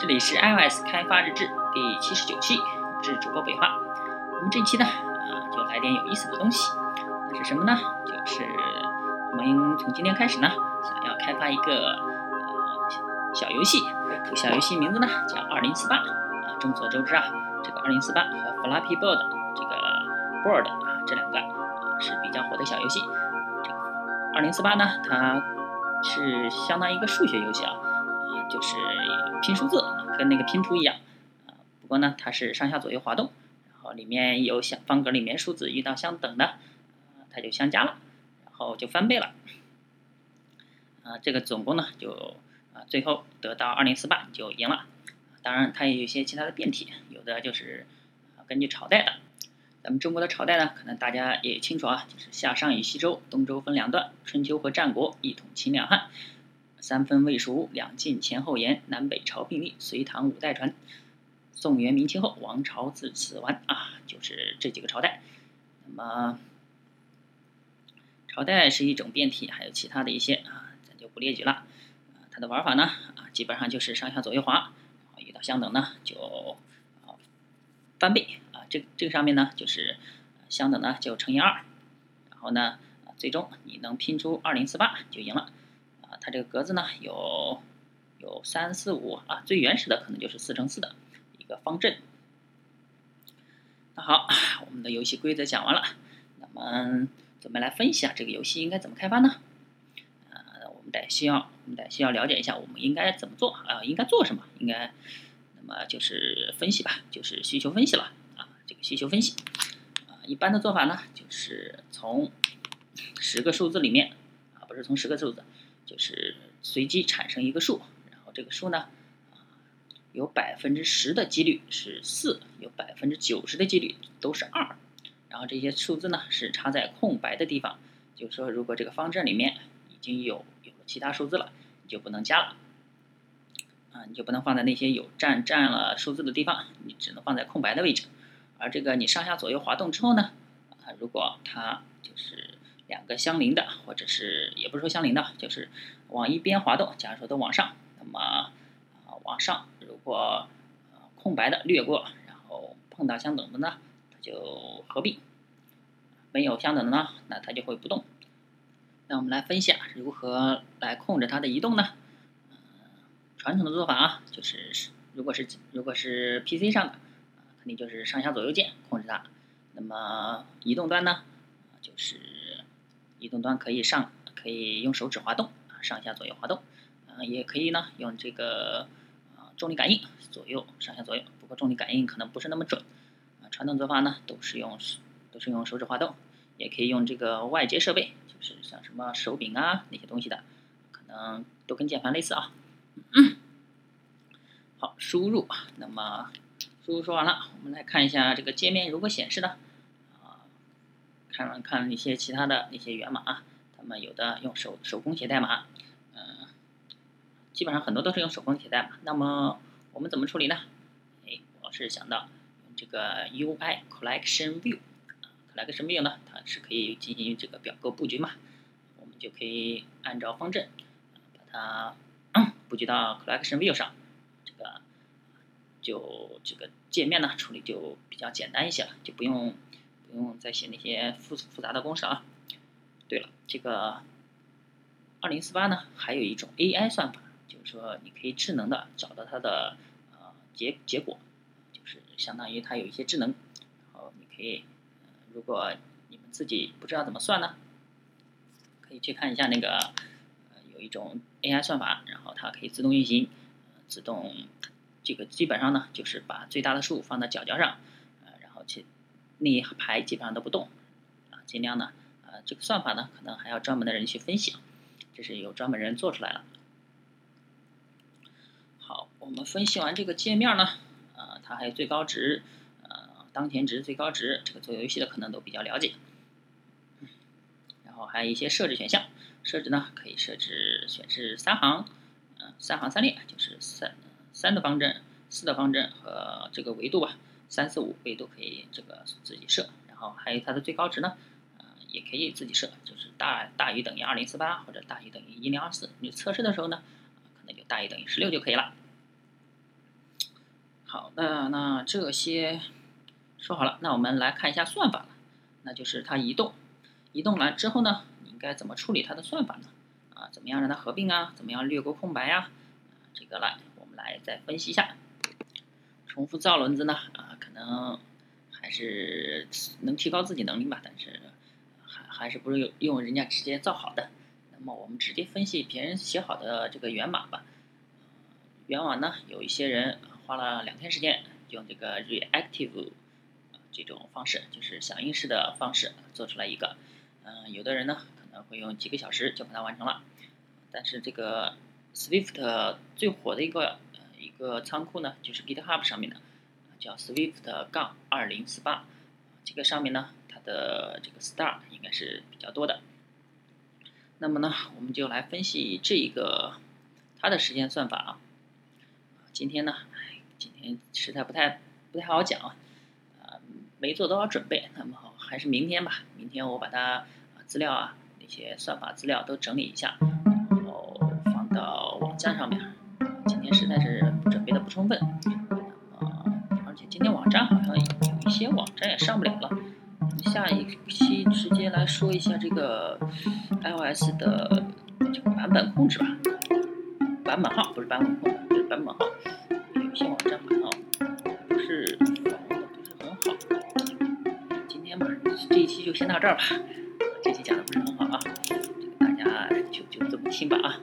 这里是 iOS 开发日志第七十九期，我是主播北化。我们这一期呢，啊，就来点有意思的东西。是什么呢？就是我们从今天开始呢，想要开发一个呃小游戏。这个小游戏名字呢叫二零四八。啊，众所周知啊，这个二零四八和 Flappy Bird 这个 Bird 啊这两个啊是比较火的小游戏。这个二零四八呢，它是相当于一个数学游戏啊。就是拼数字，跟那个拼图一样，啊，不过呢，它是上下左右滑动，然后里面有相方格里面数字遇到相等的，它就相加了，然后就翻倍了，啊，这个总共呢就啊最后得到二零四八就赢了，当然它也有一些其他的变体，有的就是根据朝代的，咱们中国的朝代呢，可能大家也清楚啊，就是夏商与西周，东周分两段，春秋和战国，一统秦两汉。三分魏蜀吴两晋前后延，南北朝并立，隋唐五代传，宋元明清后，王朝自此完啊，就是这几个朝代。那么，朝代是一种变体，还有其他的一些啊，咱就不列举了。啊，它的玩法呢，啊，基本上就是上下左右滑，然后遇到相等呢就啊翻倍啊，这这个上面呢就是相等呢就乘以二，然后呢最终你能拼出二零四八就赢了。它这个格子呢有有三四五啊，最原始的可能就是四乘四的一个方阵。那好，我们的游戏规则讲完了，那么准备来分析啊这个游戏应该怎么开发呢？呃，我们得需要我们得需要了解一下我们应该怎么做啊，应该做什么？应该那么就是分析吧，就是需求分析了啊，这个需求分析啊，一般的做法呢就是从十个数字里面啊，不是从十个数字。就是随机产生一个数，然后这个数呢，啊，有百分之十的几率是四，有百分之九十的几率都是二，然后这些数字呢是插在空白的地方，就是说如果这个方阵里面已经有有其他数字了，你就不能加了，啊，你就不能放在那些有占占了数字的地方，你只能放在空白的位置，而这个你上下左右滑动之后呢，啊，如果它就是。两个相邻的，或者是也不是说相邻的，就是往一边滑动。假如说都往上，那么啊往上，如果空白的掠过，然后碰到相等的呢，它就合并；没有相等的呢，那它就会不动。那我们来分析啊，如何来控制它的移动呢？嗯，传统的做法啊，就是如果是如果是 PC 上的，肯定就是上下左右键控制它。那么移动端呢，就是。移动端可以上，可以用手指滑动啊，上下左右滑动，啊，也可以呢用这个啊重力感应左右上下左右。不过重力感应可能不是那么准，啊，传统做法呢都是用都是用手指滑动，也可以用这个外接设备，就是像什么手柄啊那些东西的，可能都跟键盘类似啊。嗯好，输入，那么输入说完了，我们来看一下这个界面如何显示呢？看看一些其他的那些源码啊，他们有的用手手工写代码，嗯，基本上很多都是用手工写代码。那么我们怎么处理呢？哎，我是想到这个 UI Collection View，Collection View 呢，它是可以进行这个表格布局嘛，我们就可以按照方阵把它 布局到 Collection View 上，这个就这个界面呢处理就比较简单一些了，就不用。不用再写那些复复杂的公式啊。对了，这个二零四八呢，还有一种 AI 算法，就是说你可以智能的找到它的呃结结果，就是相当于它有一些智能，然后你可以，如果你们自己不知道怎么算呢，可以去看一下那个呃有一种 AI 算法，然后它可以自动运行，自动这个基本上呢就是把最大的数放在角角上，那一排基本上都不动，啊，尽量呢，啊，这个算法呢，可能还要专门的人去分析，这是有专门人做出来了。好，我们分析完这个界面呢，啊，它还有最高值，呃，当前值、最高值，这个做游戏的可能都比较了解。然后还有一些设置选项，设置呢可以设置选是三行，嗯，三行三列，就是三三的方阵、四的方阵和这个维度吧。三四五位都可以这个自己设，然后还有它的最高值呢，呃，也可以自己设，就是大大于等于二零四八或者大于等于一零二四。你测试的时候呢，可能就大于等于十六就可以了。好的，那这些说好了，那我们来看一下算法了，那就是它移动，移动完之后呢，应该怎么处理它的算法呢？啊，怎么样让它合并啊？怎么样略过空白呀？这个来，我们来再分析一下。重复造轮子呢，可能还是能提高自己能力吧，但是还还是不如用用人家直接造好的。那么我们直接分析别人写好的这个源码吧。源码呢，有一些人花了两天时间，用这个 reactive 这种方式，就是响应式的方式做出来一个。嗯，有的人呢可能会用几个小时就把它完成了。但是这个 Swift 最火的一个一个仓库呢，就是 GitHub 上面的，叫 Swift 杠二零四八。这个上面呢，它的这个 star 应该是比较多的。那么呢，我们就来分析这一个它的时间算法啊。今天呢，今天实在不太不太好讲啊，啊，没做多少准备，那么还是明天吧。明天我把它资料啊那些算法资料都整理一下，然后放到网站上面。今天实在是准备的不充分，今天网站好像有一些网站也上不了了。下一期直接来说一下这个 iOS 的这个版本控制吧，版本号不是版本控制，是版本号。有些网站好像不是不是很好。今天吧，这一期就先到这儿吧。这期讲的不是很好啊，这个大家就就这么听吧啊。